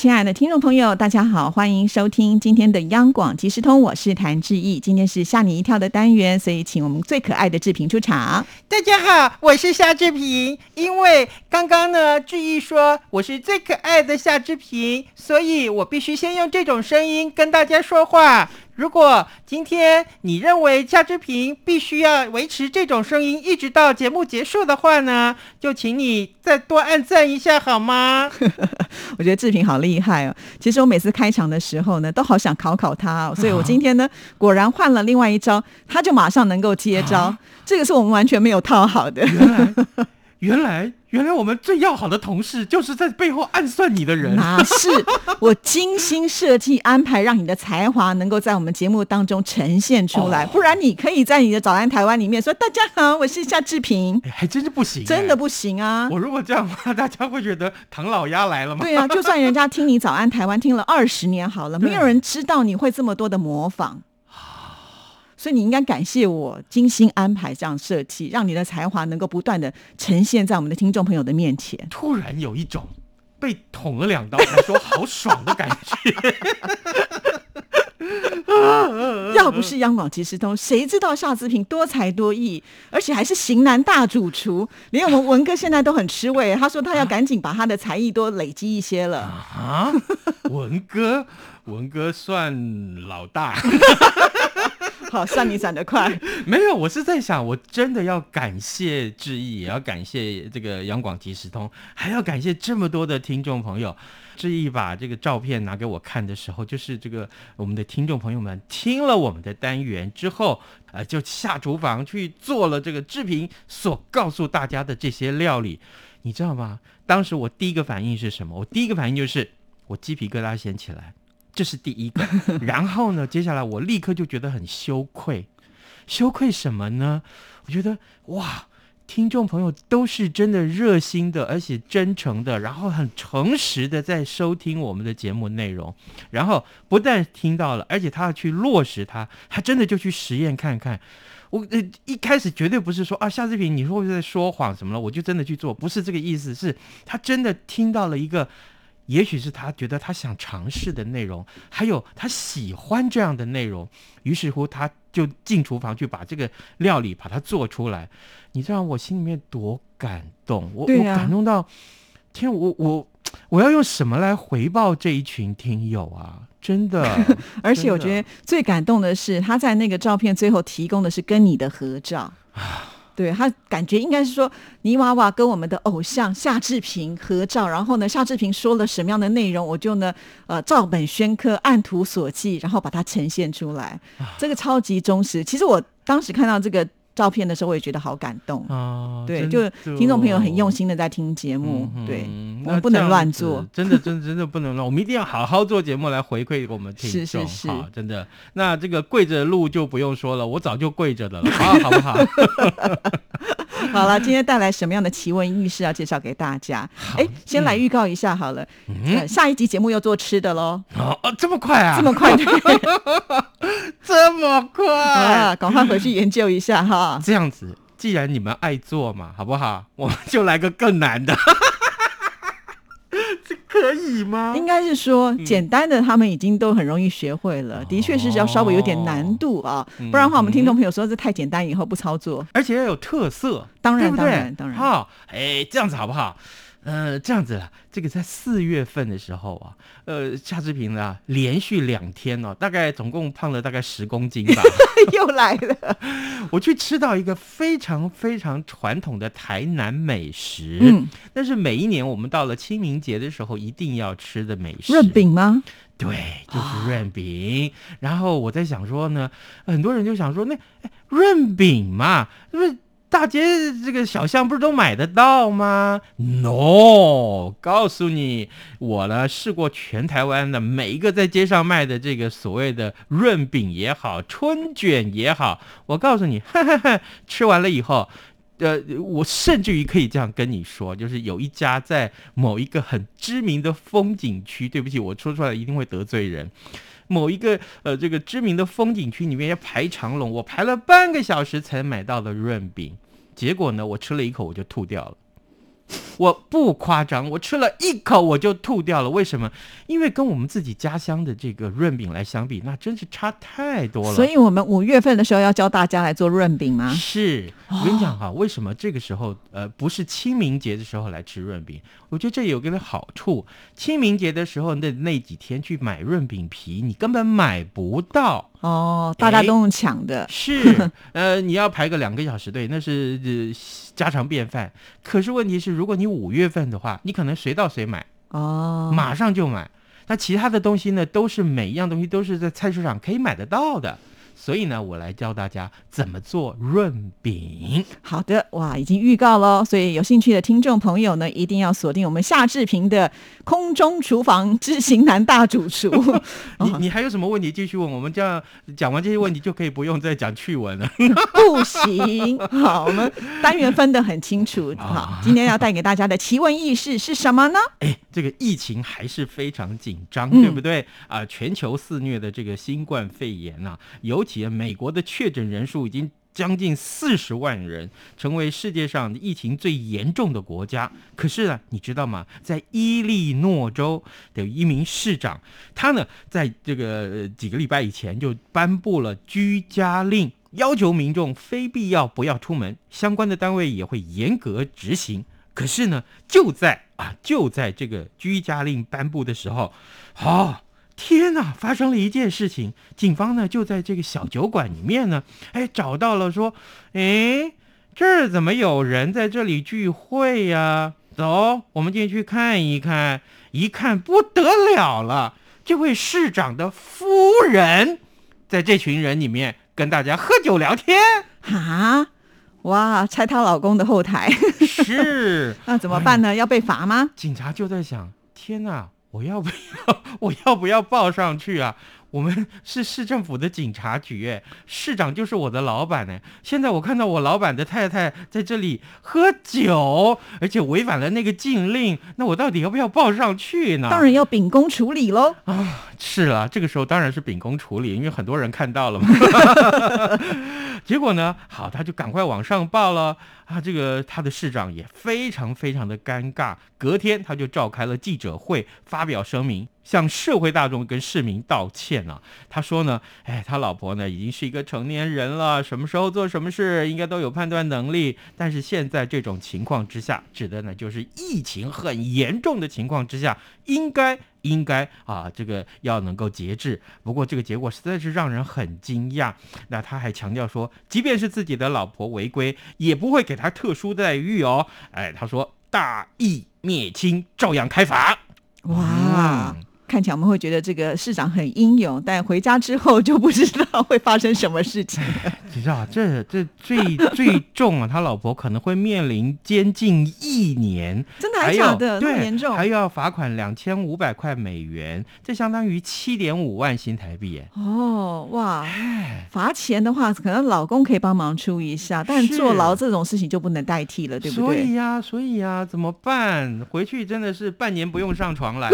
亲爱的听众朋友，大家好，欢迎收听今天的央广即时通，我是谭志毅。今天是吓你一跳的单元，所以请我们最可爱的志平出场。大家好，我是夏志平。因为刚刚呢，志毅说我是最可爱的夏志平，所以我必须先用这种声音跟大家说话。如果今天你认为夏志平必须要维持这种声音一直到节目结束的话呢，就请你再多按赞一下好吗？我觉得志平好厉害哦。其实我每次开场的时候呢，都好想考考他哦，所以我今天呢，果然换了另外一招，他就马上能够接招。这个是我们完全没有套好的。原来，原来。我们最要好的同事就是在背后暗算你的人。哪是 我精心设计安排，让你的才华能够在我们节目当中呈现出来。不然你可以在你的早安台湾里面说：“大家好，我是夏志平。”还真是不行，真的不行啊！我如果这样的话，大家会觉得唐老鸭来了吗？对啊，就算人家听你早安台湾听了二十年好了，没有人知道你会这么多的模仿。所以你应该感谢我精心安排这样设计，让你的才华能够不断的呈现在我们的听众朋友的面前。突然有一种被捅了两刀才说好爽的感觉。要不是央广及时通，谁知道夏志平多才多艺，而且还是型男大主厨，连我们文哥现在都很吃味。他说他要赶紧把他的才艺多累积一些了。啊，文哥，文哥算老大。好，算你长得快。没有，我是在想，我真的要感谢志毅，也要感谢这个杨广即时通，还要感谢这么多的听众朋友。志毅把这个照片拿给我看的时候，就是这个我们的听众朋友们听了我们的单元之后，呃，就下厨房去做了这个志平所告诉大家的这些料理，你知道吗？当时我第一个反应是什么？我第一个反应就是我鸡皮疙瘩掀起来。这是第一个，然后呢，接下来我立刻就觉得很羞愧，羞愧什么呢？我觉得哇，听众朋友都是真的热心的，而且真诚的，然后很诚实的在收听我们的节目内容，然后不但听到了，而且他要去落实它，他真的就去实验看看。我呃一开始绝对不是说啊夏志平你会不会在说谎什么了，我就真的去做，不是这个意思，是他真的听到了一个。也许是他觉得他想尝试的内容，还有他喜欢这样的内容，于是乎他就进厨房去把这个料理把它做出来。你知道我心里面多感动，我我感动到天，我我我要用什么来回报这一群听友啊？真的，而且我觉得最感动的是他在那个照片最后提供的是跟你的合照啊。对他感觉应该是说泥娃娃跟我们的偶像夏志平合照，然后呢，夏志平说了什么样的内容，我就呢呃照本宣科，按图索骥，然后把它呈现出来。这个超级忠实。其实我当时看到这个。照片的时候，我也觉得好感动啊！对，就听众朋友很用心的在听节目，对，我们不能乱做，真的，真的，真的不能乱。我们一定要好好做节目来回馈我们听众，好，真的。那这个跪着录就不用说了，我早就跪着的了，好，好不好？好了，今天带来什么样的奇闻异事要介绍给大家？哎，先来预告一下好了，下一集节目要做吃的喽。哦，这么快啊？这么快？这么快？赶快回去研究一下哈。这样子，既然你们爱做嘛，好不好？我们就来个更难的。这可以吗？应该是说简单的，他们已经都很容易学会了。的确是要稍微有点难度啊，不然的话，我们听众朋友说这太简单，以后不操作。而且要有特色，当然，当然，当然。好，哎，这样子好不好？呃，这样子了，这个在四月份的时候啊，呃，夏志平呢，连续两天哦，大概总共胖了大概十公斤吧，又来了。我去吃到一个非常非常传统的台南美食，嗯，那是每一年我们到了清明节的时候一定要吃的美食。润饼吗？对，就是润饼。然后我在想说呢，很多人就想说，那润饼嘛，是不是？大街这个小巷不是都买得到吗？No，告诉你，我呢试过全台湾的每一个在街上卖的这个所谓的润饼也好，春卷也好，我告诉你，吃完了以后，呃，我甚至于可以这样跟你说，就是有一家在某一个很知名的风景区，对不起，我说出来一定会得罪人。某一个呃，这个知名的风景区里面要排长龙，我排了半个小时才买到的润饼，结果呢，我吃了一口我就吐掉了。我不夸张，我吃了一口我就吐掉了。为什么？因为跟我们自己家乡的这个润饼来相比，那真是差太多了。所以我们五月份的时候要教大家来做润饼吗？是，我跟你讲哈，为什么这个时候呃不是清明节的时候来吃润饼？我觉得这有个好处，清明节的时候那那几天去买润饼皮，你根本买不到。哦，大家都用抢的，是，呃，你要排个两个小时队，那是呃家常便饭。可是问题是，如果你五月份的话，你可能随到随买，哦，马上就买。那其他的东西呢，都是每一样东西都是在菜市场可以买得到的。所以呢，我来教大家怎么做润饼。好的，哇，已经预告喽，所以有兴趣的听众朋友呢，一定要锁定我们夏志平的空中厨房之型男大主厨。你你还有什么问题继续问？我们这样讲完这些问题就可以不用再讲趣闻了。不行，好，我们单元分得很清楚。好，今天要带给大家的奇闻异事是什么呢？哎，这个疫情还是非常紧张，对不对？啊，全球肆虐的这个新冠肺炎啊，尤美国的确诊人数已经将近四十万人，成为世界上疫情最严重的国家。可是呢，你知道吗？在伊利诺州的一名市长，他呢，在这个几个礼拜以前就颁布了居家令，要求民众非必要不要出门，相关的单位也会严格执行。可是呢，就在啊，就在这个居家令颁布的时候，好。天呐！发生了一件事情，警方呢就在这个小酒馆里面呢，哎，找到了说，哎，这儿怎么有人在这里聚会呀？走，我们进去看一看。一看不得了了，这位市长的夫人在这群人里面跟大家喝酒聊天啊！哇，拆她老公的后台是？那怎么办呢？要被罚吗？警察就在想，天呐！我要不要？我要不要报上去啊？我们是市政府的警察局，哎，市长就是我的老板呢。现在我看到我老板的太太在这里喝酒，而且违反了那个禁令，那我到底要不要报上去呢？当然要秉公处理喽。啊，是啊，这个时候当然是秉公处理，因为很多人看到了嘛。结果呢，好，他就赶快往上报了。啊，这个他的市长也非常非常的尴尬。隔天他就召开了记者会，发表声明，向社会大众跟市民道歉了。他说呢，哎，他老婆呢已经是一个成年人了，什么时候做什么事应该都有判断能力。但是现在这种情况之下，指的呢就是疫情很严重的情况之下，应该应该啊，这个要能够节制。不过这个结果实在是让人很惊讶。那他还强调说，即便是自己的老婆违规，也不会给。他特殊待遇哦，哎，他说大义灭亲，照样开罚。哇！看起来我们会觉得这个市长很英勇，但回家之后就不知道会发生什么事情。你知道，这这最最重啊，他老婆可能会面临监禁一年，真的还假的？对严重，还要罚款两千五百块美元，这相当于七点五万新台币。哦，哇！罚钱的话，可能老公可以帮忙出一下，但坐牢这种事情就不能代替了，对不对？所以呀，所以呀，怎么办？回去真的是半年不用上床来。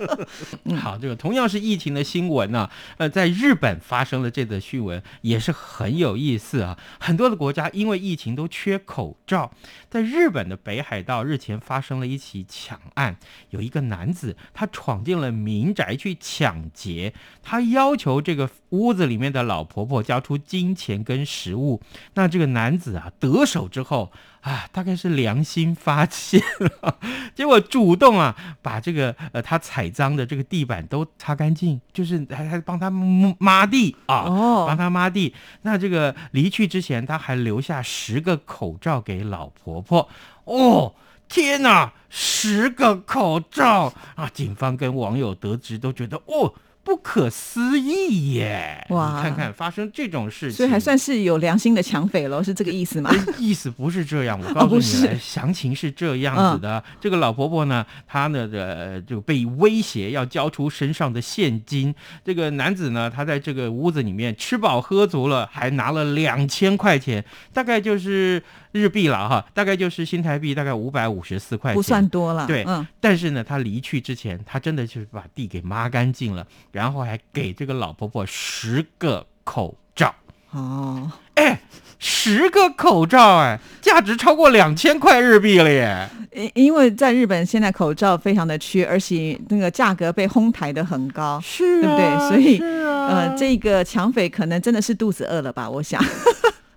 好，这个同样是疫情的新闻呢，呃，在日本发生了这则新闻，也是很有意思啊。很多的国家因为疫情都缺口罩，在日本的北海道日前发生了一起抢案，有一个男子他闯进了民宅去抢劫，他要求这个屋子里面的老婆婆交出金钱跟食物。那这个男子啊得手之后。啊，大概是良心发现了，结果主动啊，把这个呃他踩脏的这个地板都擦干净，就是还还帮他抹地啊，帮他抹地。那这个离去之前，他还留下十个口罩给老婆婆。哦，天哪，十个口罩啊！警方跟网友得知都觉得哦。不可思议耶！哇，你看看发生这种事情，所以还算是有良心的抢匪喽，是这个意思吗？意思不是这样，我告诉你，详情是这样子的。这个老婆婆呢，她呢的就被威胁要交出身上的现金。这个男子呢，他在这个屋子里面吃饱喝足了，还拿了两千块钱，大概就是日币了哈，大概就是新台币大概五百五十四块钱，不算多了。对嗯，但是呢，他离去之前，他真的就是把地给抹干净了，然后还给这个老婆婆十个口罩。哦，哎，十个口罩，哎，价值超过两千块日币了耶！因因为在日本现在口罩非常的缺，而且那个价格被哄抬的很高，是对不对？所以啊呃，这个抢匪可能真的是肚子饿了吧？我想。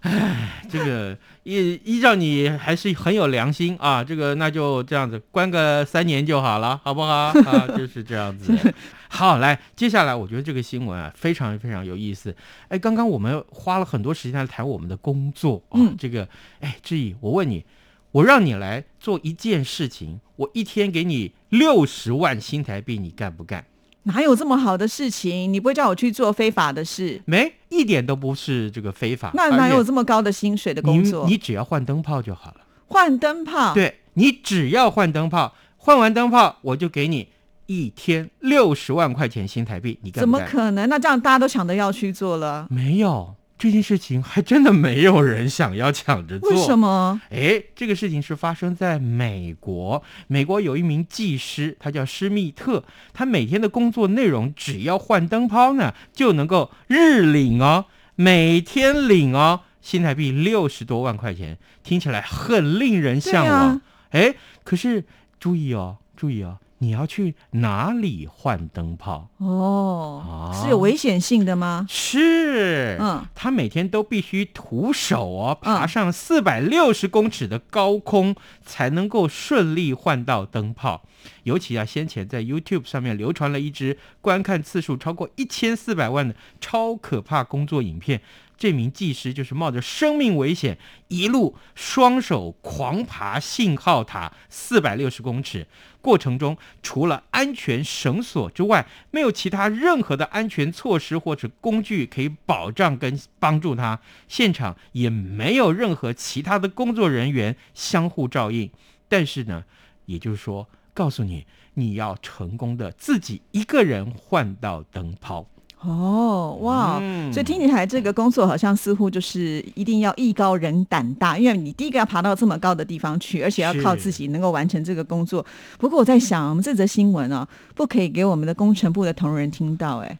这个依依照你还是很有良心啊，这个那就这样子关个三年就好了，好不好？啊，就是这样子。好，来，接下来我觉得这个新闻啊非常非常有意思。哎，刚刚我们花了很多时间来谈我们的工作啊，嗯这个哎，志毅，我问你，我让你来做一件事情，我一天给你六十万新台币，你干不干？哪有这么好的事情？你不会叫我去做非法的事？没，一点都不是这个非法。那哪有这么高的薪水的工作你？你只要换灯泡就好了。换灯泡？，对你只要换灯泡，换完灯泡我就给你一天六十万块钱新台币，你干怎？么可能？那这样大家都抢着要去做了，没有这件事情，还真的没有人想要抢着做。为什？么？哎，这个事情是发生在美国。美国有一名技师，他叫施密特，他每天的工作内容只要换灯泡呢，就能够日领哦，每天领哦，新台币六十多万块钱，听起来很令人向往对啊。哎、可是注意哦，注意哦，你要去哪里换灯泡？哦，啊是有危险性的吗？是，嗯，他每天都必须徒手哦，嗯爬上四百六十公尺的高空，才能够顺利换到灯泡。尤其啊，先前在 YouTube 上面流传了一支观看次数超过一千四百万的超可怕工作影片。这名技师就是冒着生命危险，一路双手狂爬信号塔四百六十公尺，过程中除了安全绳索之外，没有其他任何的安全措施或者工具可以保障跟帮助他。现场也没有任何其他的工作人员相互照应。但是呢，也就是说，告诉你，你要成功的自己一个人换到灯泡。哦，哇，嗯所以听起来这个工作好像似乎就是一定要艺高人胆大，因为你第一个要爬到这么高的地方去，而且要靠自己能够完成这个工作。不过我在想，我们这则新闻啊，不可以给我们的工程部的同仁听到、哎，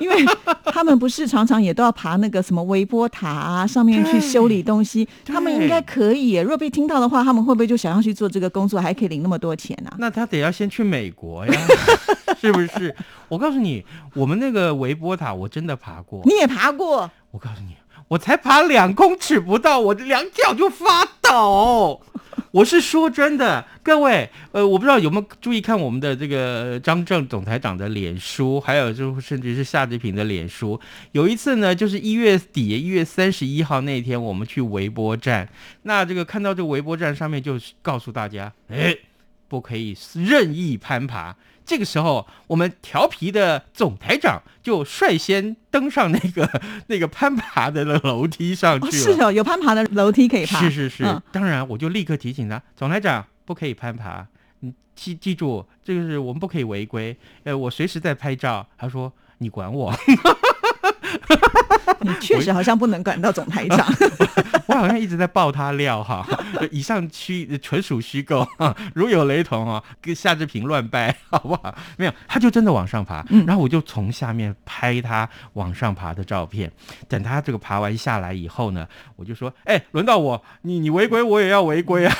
因为他们不是常常也都要爬那个什么微波塔啊，上面去修理东西，他们应该可以耶。如果被听到的话，他们会不会就想要去做这个工作，还可以领那么多钱啊？那他得要先去美国呀，是不是？我告诉你，我们那个微波塔我真的爬过。你也爬过？我告诉你，我才爬两公尺不到，我两脚就发抖。我是说真的，各位，呃，我不知道有没有注意看我们的这个张正总台长的脸书，还有就甚至是夏志平的脸书。有一次呢，就是一月底，一月三十一号那天，我们去微波站，那这个看到这个微波站上面就告诉大家，哎，不可以任意攀爬。这个时候，我们调皮的总台长就率先登上那个 那个攀爬的楼梯上哦，去了。是哦，有攀爬的楼梯可以爬。是是是，嗯当然我就立刻提醒他，总台长不可以攀爬，你记记住，这个是我们不可以违规。呃，我随时在拍照。他说你管我，你确实好像不能管到总台长。我好像一直在爆他料哈。以上虚纯属虚构哈，如有雷同啊，跟夏志平乱掰，好不好？没有，他就真的往上爬，嗯然后我就从下面拍他往上爬的照片。等他这个爬完下来以后呢，我就说，哎，轮到我，你你违规，我也要违规啊。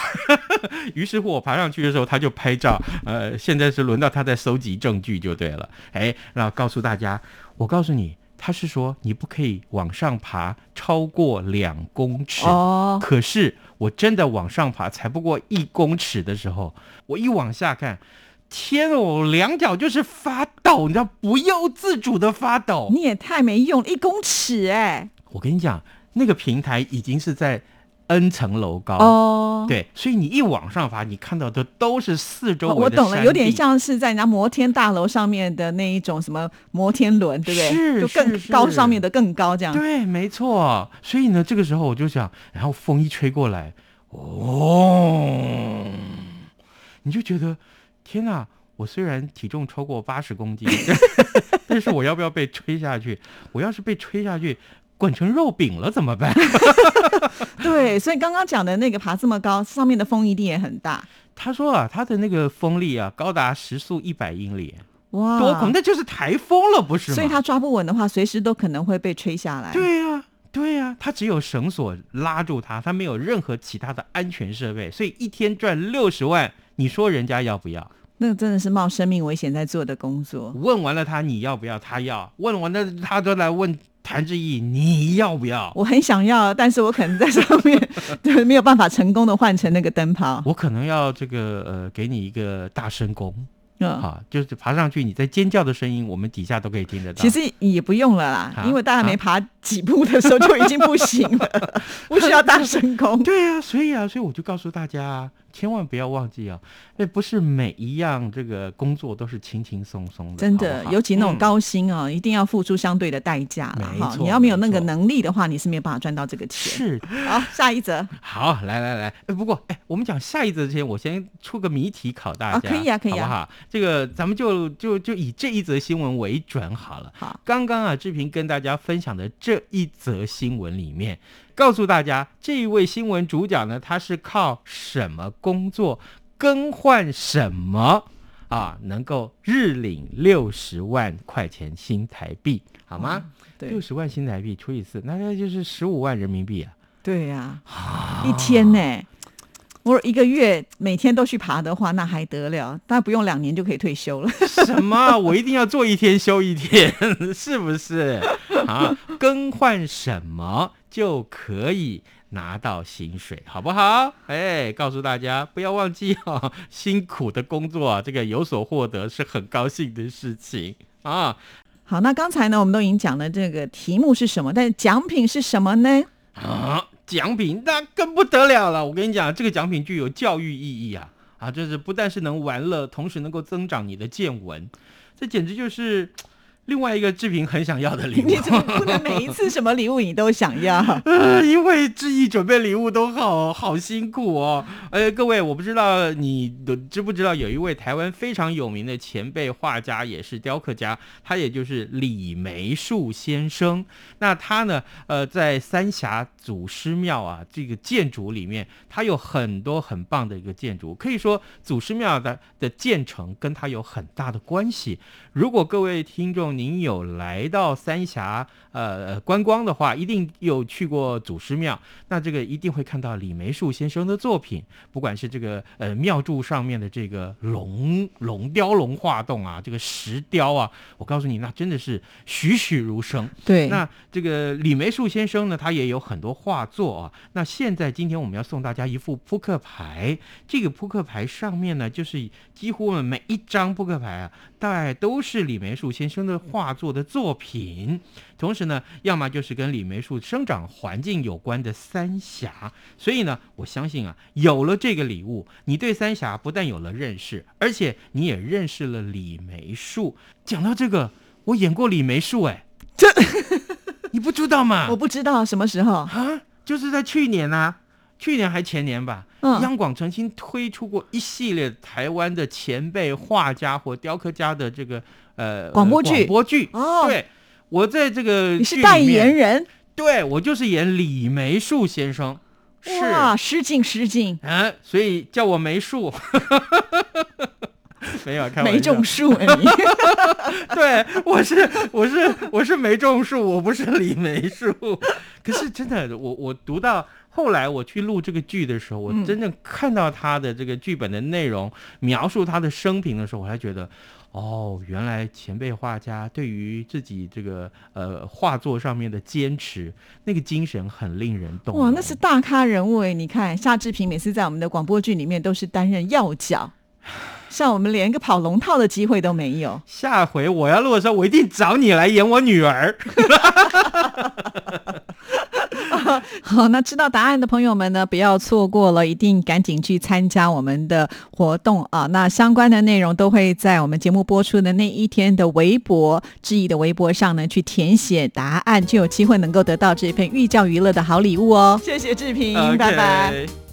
于是乎，我爬上去的时候，他就拍照。呃，现在是轮到他在收集证据就对了。哎，然后告诉大家，我告诉你，他是说你不可以往上爬超过两公尺。哦，可是我真的往上爬，才不过一公尺的时候，我一往下看，天哦，我两脚就是发抖，你知道，不由自主的发抖。你也太没用，一公尺哎、我跟你讲，那个平台已经是在 N 层楼高。哦，对，所以你一往上爬，你看到的都是四周哦，围的我懂了，有点像是在人家摩天大楼上面的那一种什么摩天轮，对不对？是就更高，上面的更高这样。对，没错。所以呢，这个时候我就想，然后风一吹过来，哦，你就觉得天哪！我虽然体重超过八十公斤，但是我要不要被吹下去？我要是被吹下去，滚成肉饼了怎么办？对，所以刚刚讲的那个爬这么高，上面的风一定也很大。他说啊，他的那个风力啊，高达时速一百英里，哇，多恐，那就是台风了，不是吗？所以他抓不稳的话，随时都可能会被吹下来。对呀、对呀、他只有绳索拉住他，他没有任何其他的安全设备，所以一天赚六十万，你说人家要不要？那真的是冒生命危险在做的工作。问完了他你要不要？他要。问完了他都来问谭志毅你要不要？我很想要，但是我可能在上面 对没有办法成功的换成那个灯泡。我可能要这个呃，给你一个大声功嗯，啊，就是爬上去，你在尖叫的声音，我们底下都可以听得到。其实也不用了啦，啊因为大家没爬几步的时候就已经不行了，不需要大声功。对啊、所以啊，所以我就告诉大家啊，千万不要忘记啊，哎，不是每一样这个工作都是轻轻松松的，真的好，好尤其那种嗯高薪哦，一定要付出相对的代价了哈。你要没有那个能力的话，你是没有办法赚到这个钱。是好，下一则好，来来来，哎，不过哎，我们讲下一则之前，我先出个谜题考大家，啊可以啊可以啊好不好？这个咱们就就就以这一则新闻为准好了。好，刚刚啊，志平跟大家分享的这一则新闻里面，告诉大家这一位新闻主角呢，他是靠什么工作更换什么啊，能够日领六十万块钱新台币，好吗？对六十万新台币除以四，那那就是十五万人民币啊。对呀、一天呢，我一个月每天都去爬的话，那还得了？大概不用两年就可以退休了。什么？我一定要做一天休一天，是不是？啊，更换什么就可以拿到薪水，好不好？哎，告诉大家不要忘记哦，辛苦的工作啊，这个有所获得是很高兴的事情啊。好，那刚才呢，我们都已经讲了这个题目是什么，但是奖品是什么呢？啊，奖品那更不得了了！我跟你讲，这个奖品具有教育意义啊！啊，就是不但是能玩乐，同时能够增长你的见闻，这简直就是另外一个志平很想要的礼物你。怎么不能每一次什么礼物你都想要？呃，因为志毅准备礼物都好好辛苦哦。呃，各位，我不知道你的知不知道，有一位台湾非常有名的前辈画家，也是雕刻家，他也就是李梅树先生。那他呢，呃，在三峡祖师庙啊这个建筑里面，他有很多很棒的一个建筑，可以说祖师庙的的建成跟他有很大的关系。如果各位听众您有来到三峡呃观光的话，一定有去过祖师庙，那这个一定会看到李梅树先生的作品，不管是这个呃庙柱上面的这个龙龙雕龙画栋啊，这个石雕啊，我告诉你，那真的是栩栩如生。对，那这个李梅树先生呢，他也有很多画作啊。那现在今天我们要送大家一副扑克牌，这个扑克牌上面呢，就是几乎每一张扑克牌啊，大概都是李梅树先生的画作的作品。同时呢，要么就是跟李梅树生长环境有关的三峡。所以呢，我相信啊，有了这个礼物，你对三峡不但有了认识，而且你也认识了李梅树。讲到这个，我演过李梅树、哎。这你不知道吗？我不知道什么时候。啊，就是在去年啊，去年还前年吧，嗯。央广曾经推出过一系列台湾的前辈画家或雕刻家的这个呃广播剧。呃广播剧。哦。对，我在这个你是代言，人，对我就是演李梅树先生，是。哇，失敬失敬，嗯，所以叫我梅树。没有开玩笑，没种树啊你。对，我是我是我是没种树，我不是李梅树。可是真的，我我读到后来我去录这个剧的时候，我嗯真正看到他的这个剧本的内容，描述他的生平的时候，我才觉得。哦，原来前辈画家对于自己这个呃画作上面的坚持，那个精神很令人动容。哇，那是大咖人物哎！你看夏志平每次在我们的广播剧里面都是担任要角，像我们连个跑龙套的机会都没有。下回我要录的时候，我一定找你来演我女儿。好，那知道答案的朋友们呢，不要错过了，一定赶紧去参加我们的活动啊！那相关的内容都会在我们节目播出的那一天的微博志毅的微博上呢，去填写答案，就有机会能够得到这份寓教于乐的好礼物哦。谢谢志平，拜拜。